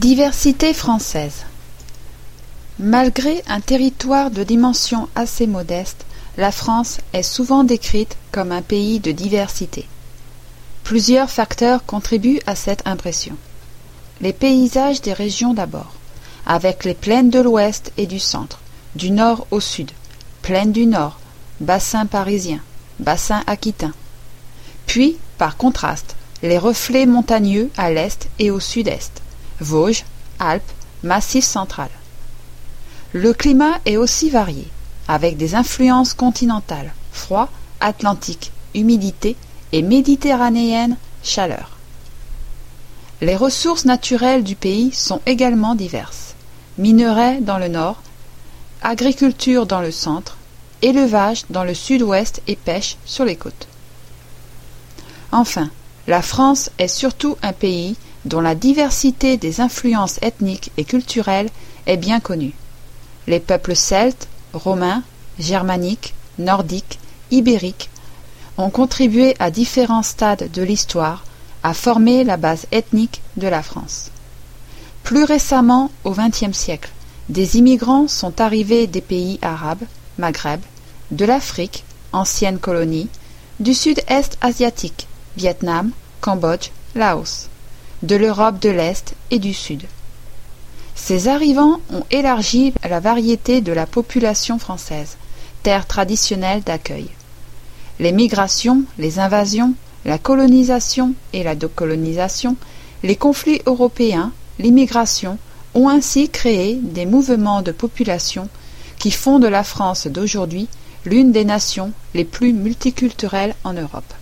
Diversité française Malgré un territoire de dimension assez modeste, la France est souvent décrite comme un pays de diversité. Plusieurs facteurs contribuent à cette impression. Les paysages des régions d'abord, avec les plaines de l'ouest et du centre, du nord au sud, plaines du nord, bassin parisien, bassin aquitain. Puis, par contraste, les reflets montagneux à l'est et au sud-est, Vosges, Alpes, Massif central. Le climat est aussi varié, avec des influences continentales, froid, atlantique, humidité et méditerranéenne, chaleur. Les ressources naturelles du pays sont également diverses. Minerais dans le nord, agriculture dans le centre, élevage dans le sud-ouest et pêche sur les côtes. Enfin, la France est surtout un pays dont la diversité des influences ethniques et culturelles est bien connue. Les peuples celtes, romains, germaniques, nordiques, ibériques ont contribué à différents stades de l'histoire à former la base ethnique de la France. Plus récemment, au XXe siècle, des immigrants sont arrivés des pays arabes, Maghreb, de l'Afrique, ancienne colonie, du sud-est asiatique, Vietnam, Cambodge, Laos de l'Europe de l'Est et du Sud. Ces arrivants ont élargi la variété de la population française, terre traditionnelle d'accueil. Les migrations, les invasions, la colonisation et la décolonisation, les conflits européens, l'immigration ont ainsi créé des mouvements de population qui font de la France d'aujourd'hui l'une des nations les plus multiculturelles en Europe.